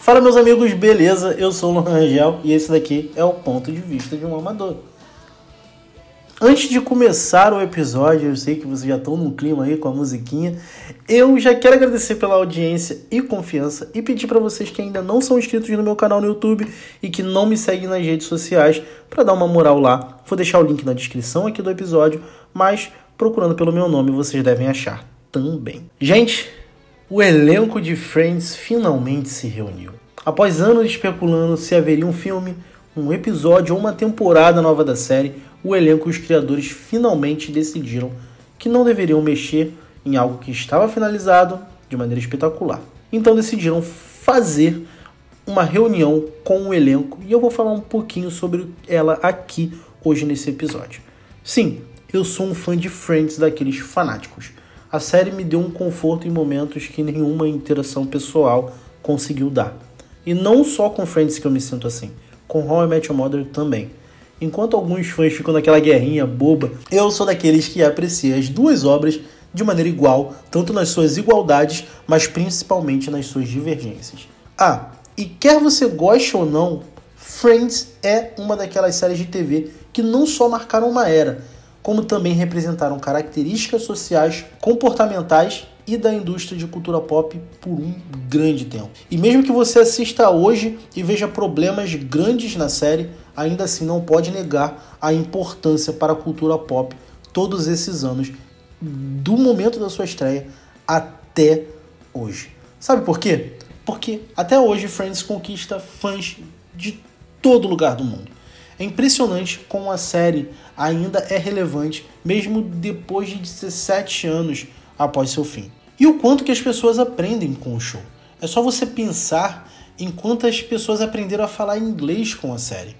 Fala meus amigos, beleza? Eu sou o Lohan Rangel e esse daqui é o ponto de vista de um amador. Antes de começar o episódio, eu sei que vocês já estão no clima aí com a musiquinha. Eu já quero agradecer pela audiência e confiança e pedir para vocês que ainda não são inscritos no meu canal no YouTube e que não me seguem nas redes sociais para dar uma moral lá. Vou deixar o link na descrição aqui do episódio, mas procurando pelo meu nome vocês devem achar também. Gente, o elenco de Friends finalmente se reuniu. Após anos especulando se haveria um filme, um episódio ou uma temporada nova da série, o elenco e os criadores finalmente decidiram que não deveriam mexer em algo que estava finalizado de maneira espetacular. Então decidiram fazer uma reunião com o elenco e eu vou falar um pouquinho sobre ela aqui hoje nesse episódio. Sim, eu sou um fã de Friends daqueles fanáticos a série me deu um conforto em momentos que nenhuma interação pessoal conseguiu dar. E não só com Friends que eu me sinto assim, com How I Met Your Mother também. Enquanto alguns fãs ficam naquela guerrinha boba, eu sou daqueles que aprecia as duas obras de maneira igual, tanto nas suas igualdades, mas principalmente nas suas divergências. Ah, e quer você goste ou não, Friends é uma daquelas séries de TV que não só marcaram uma era, como também representaram características sociais, comportamentais e da indústria de cultura pop por um grande tempo. E mesmo que você assista hoje e veja problemas grandes na série, ainda assim não pode negar a importância para a cultura pop todos esses anos, do momento da sua estreia até hoje. Sabe por quê? Porque até hoje Friends conquista fãs de todo lugar do mundo. É impressionante como a série ainda é relevante, mesmo depois de 17 anos após seu fim. E o quanto que as pessoas aprendem com o show. É só você pensar em quantas pessoas aprenderam a falar inglês com a série.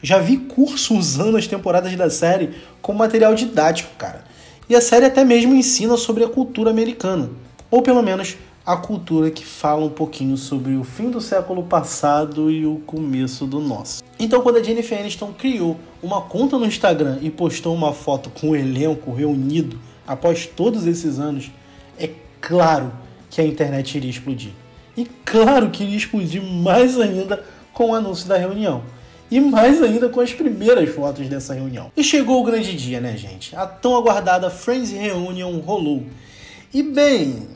Já vi curso usando as temporadas da série como material didático, cara. E a série até mesmo ensina sobre a cultura americana, ou pelo menos a cultura que fala um pouquinho sobre o fim do século passado e o começo do nosso. Então, quando a Jennifer Aniston criou uma conta no Instagram e postou uma foto com o elenco reunido após todos esses anos, é claro que a internet iria explodir. E claro que iria explodir mais ainda com o anúncio da reunião. E mais ainda com as primeiras fotos dessa reunião. E chegou o grande dia, né, gente? A tão aguardada Friends Reunion rolou. E bem,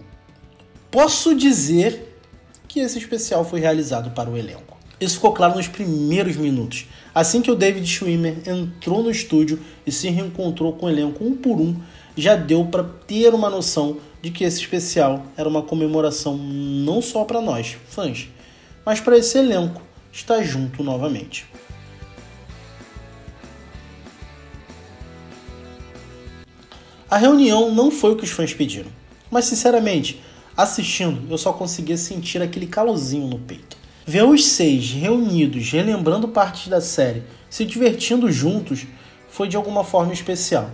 Posso dizer que esse especial foi realizado para o elenco. Isso ficou claro nos primeiros minutos. Assim que o David Schwimmer entrou no estúdio e se reencontrou com o elenco um por um, já deu para ter uma noção de que esse especial era uma comemoração não só para nós, fãs, mas para esse elenco estar junto novamente. A reunião não foi o que os fãs pediram, mas sinceramente, Assistindo, eu só conseguia sentir aquele calorzinho no peito. Ver os seis reunidos, relembrando partes da série, se divertindo juntos, foi de alguma forma especial.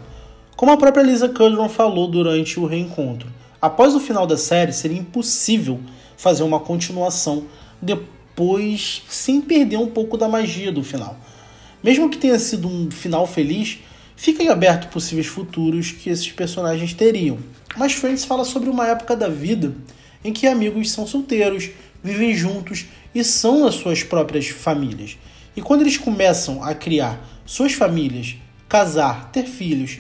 Como a própria Lisa Kudrow falou durante o reencontro, após o final da série seria impossível fazer uma continuação depois sem perder um pouco da magia do final. Mesmo que tenha sido um final feliz, fica em aberto possíveis futuros que esses personagens teriam. Mas Friends fala sobre uma época da vida em que amigos são solteiros, vivem juntos e são as suas próprias famílias. E quando eles começam a criar suas famílias, casar, ter filhos,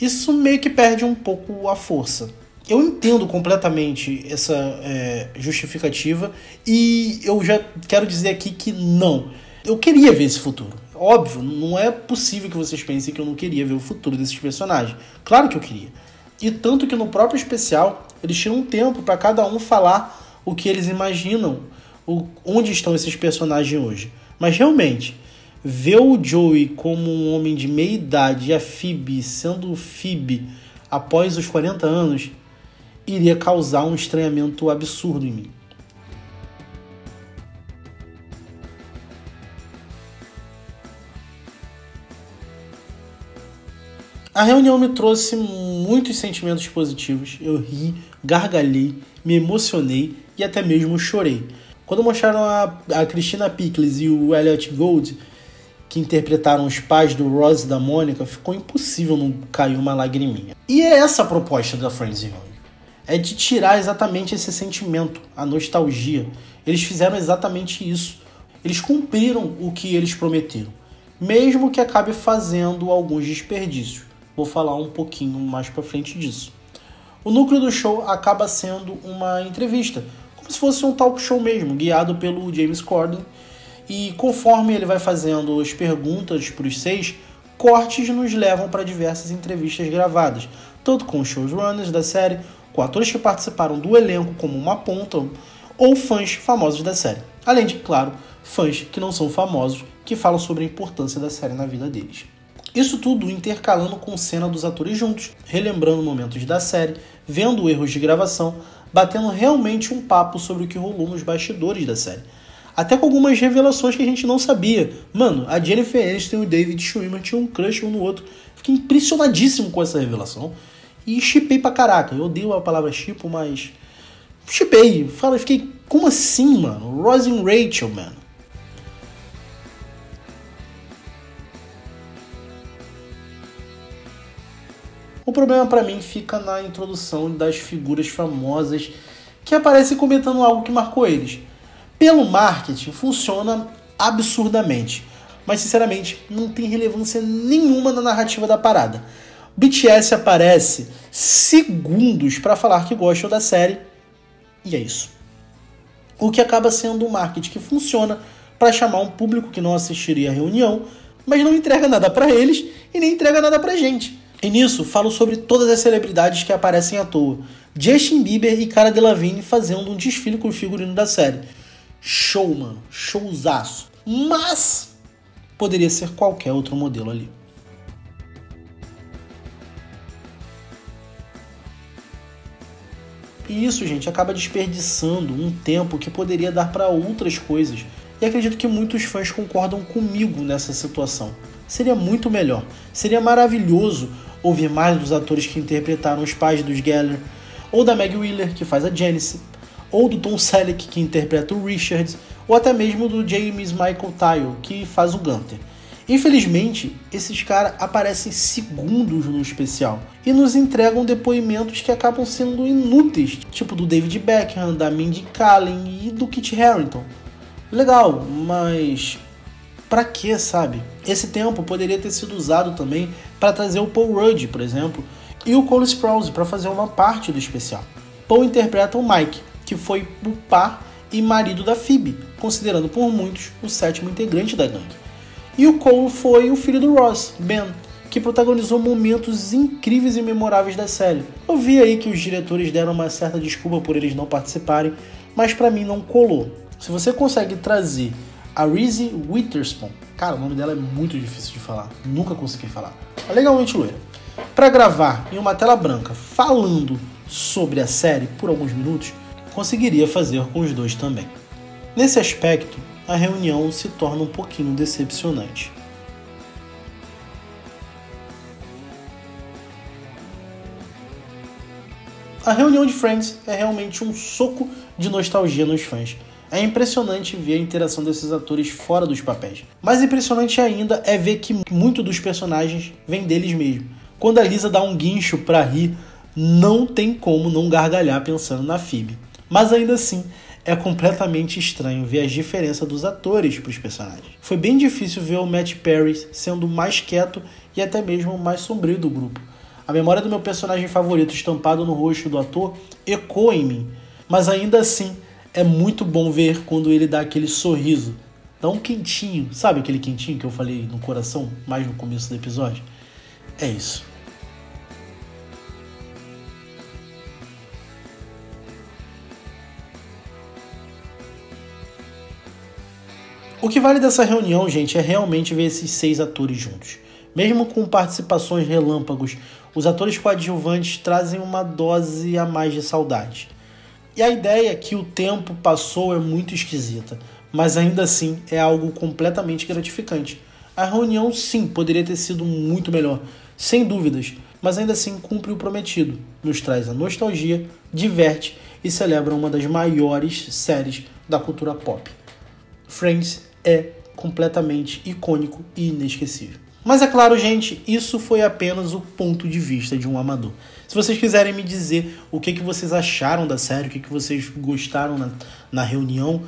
isso meio que perde um pouco a força. Eu entendo completamente essa é, justificativa e eu já quero dizer aqui que não. Eu queria ver esse futuro. Óbvio, não é possível que vocês pensem que eu não queria ver o futuro desses personagens. Claro que eu queria. E tanto que no próprio especial eles tiram um tempo para cada um falar o que eles imaginam, o, onde estão esses personagens hoje. Mas realmente, ver o Joey como um homem de meia idade e a Phoebe sendo Phoebe após os 40 anos iria causar um estranhamento absurdo em mim. A reunião me trouxe muitos sentimentos positivos. Eu ri, gargalhei, me emocionei e até mesmo chorei. Quando mostraram a, a Christina Pickles e o Elliot Gold, que interpretaram os pais do Ross e da Mônica, ficou impossível não cair uma lagriminha. E é essa a proposta da Friends Reunion. é de tirar exatamente esse sentimento, a nostalgia. Eles fizeram exatamente isso. Eles cumpriram o que eles prometeram, mesmo que acabe fazendo alguns desperdícios. Vou falar um pouquinho mais para frente disso. O núcleo do show acaba sendo uma entrevista, como se fosse um talk show mesmo, guiado pelo James Corden. E conforme ele vai fazendo as perguntas para os seis, cortes nos levam para diversas entrevistas gravadas, tanto com os showrunners da série, com atores que participaram do elenco como uma ponta, ou fãs famosos da série. Além de, claro, fãs que não são famosos, que falam sobre a importância da série na vida deles. Isso tudo intercalando com cena dos atores juntos, relembrando momentos da série, vendo erros de gravação, batendo realmente um papo sobre o que rolou nos bastidores da série. Até com algumas revelações que a gente não sabia. Mano, a Jennifer Aniston e o David Schwimmer tinham um crush um no outro. Fiquei impressionadíssimo com essa revelação. E chipei pra caraca. Eu odeio a palavra chipo, mas. Chipei. Fala, fiquei. Como assim, mano? Rose e Rachel, mano. O problema para mim fica na introdução das figuras famosas que aparecem comentando algo que marcou eles. Pelo marketing funciona absurdamente, mas sinceramente não tem relevância nenhuma na narrativa da parada. BTS aparece segundos para falar que gostam da série e é isso. O que acaba sendo um marketing que funciona para chamar um público que não assistiria a reunião, mas não entrega nada para eles e nem entrega nada pra gente. E nisso falo sobre todas as celebridades que aparecem à toa. Justin Bieber e Cara Delevingne fazendo um desfile com o figurino da série. Show, mano. Showzaço. Mas poderia ser qualquer outro modelo ali. E isso, gente, acaba desperdiçando um tempo que poderia dar para outras coisas. E acredito que muitos fãs concordam comigo nessa situação. Seria muito melhor, seria maravilhoso ouvir mais dos atores que interpretaram os pais dos Geller, ou da Meg Wheeler, que faz a Janice, ou do Tom Selleck, que interpreta o Richard, ou até mesmo do James Michael Tyle, que faz o Gunter. Infelizmente, esses caras aparecem segundos no especial e nos entregam depoimentos que acabam sendo inúteis, tipo do David Beckham, da Mindy Kaling e do Kit Harington. Legal, mas para que, sabe? Esse tempo poderia ter sido usado também para trazer o Paul Rudd, por exemplo, e o Cole Sprouse para fazer uma parte do especial. Paul interpreta o Mike, que foi o par e marido da Phoebe, considerando por muitos o sétimo integrante da gangue. E o Cole foi o filho do Ross, Ben, que protagonizou momentos incríveis e memoráveis da série. Eu vi aí que os diretores deram uma certa desculpa por eles não participarem, mas para mim não colou. Se você consegue trazer Reese Witherspoon, cara, o nome dela é muito difícil de falar, nunca consegui falar. É legalmente loira. Para gravar em uma tela branca falando sobre a série por alguns minutos, conseguiria fazer com os dois também. Nesse aspecto, a reunião se torna um pouquinho decepcionante. A reunião de Friends é realmente um soco de nostalgia nos fãs. É impressionante ver a interação desses atores fora dos papéis. Mais impressionante ainda é ver que muito dos personagens vem deles mesmo. Quando a Lisa dá um guincho para rir, não tem como não gargalhar pensando na Phoebe. Mas ainda assim, é completamente estranho ver as diferenças dos atores para os personagens. Foi bem difícil ver o Matt Perry sendo mais quieto e até mesmo mais sombrio do grupo. A memória do meu personagem favorito estampado no rosto do ator ecoa em mim, mas ainda assim é muito bom ver quando ele dá aquele sorriso, dá um quentinho, sabe aquele quentinho que eu falei no coração mais no começo do episódio? É isso. O que vale dessa reunião, gente, é realmente ver esses seis atores juntos. Mesmo com participações relâmpagos, os atores coadjuvantes trazem uma dose a mais de saudade. E a ideia é que o tempo passou é muito esquisita, mas ainda assim é algo completamente gratificante. A reunião, sim, poderia ter sido muito melhor, sem dúvidas, mas ainda assim cumpre o prometido. Nos traz a nostalgia, diverte e celebra uma das maiores séries da cultura pop. Friends é completamente icônico e inesquecível. Mas é claro, gente, isso foi apenas o ponto de vista de um amador. Se vocês quiserem me dizer o que, que vocês acharam da série, o que, que vocês gostaram na, na reunião,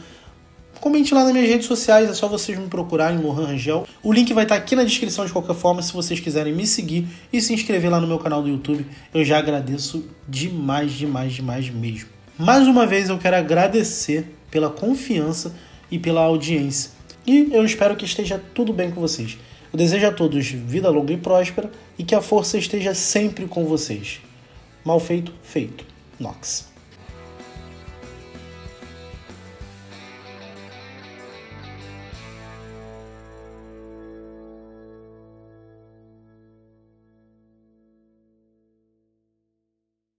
comente lá nas minhas redes sociais, é só vocês me procurarem, Mohan Rangel. O link vai estar aqui na descrição de qualquer forma, se vocês quiserem me seguir e se inscrever lá no meu canal do YouTube. Eu já agradeço demais, demais, demais mesmo. Mais uma vez eu quero agradecer pela confiança e pela audiência. E eu espero que esteja tudo bem com vocês. Eu desejo a todos vida longa e próspera e que a força esteja sempre com vocês. Mal feito, feito. Nox.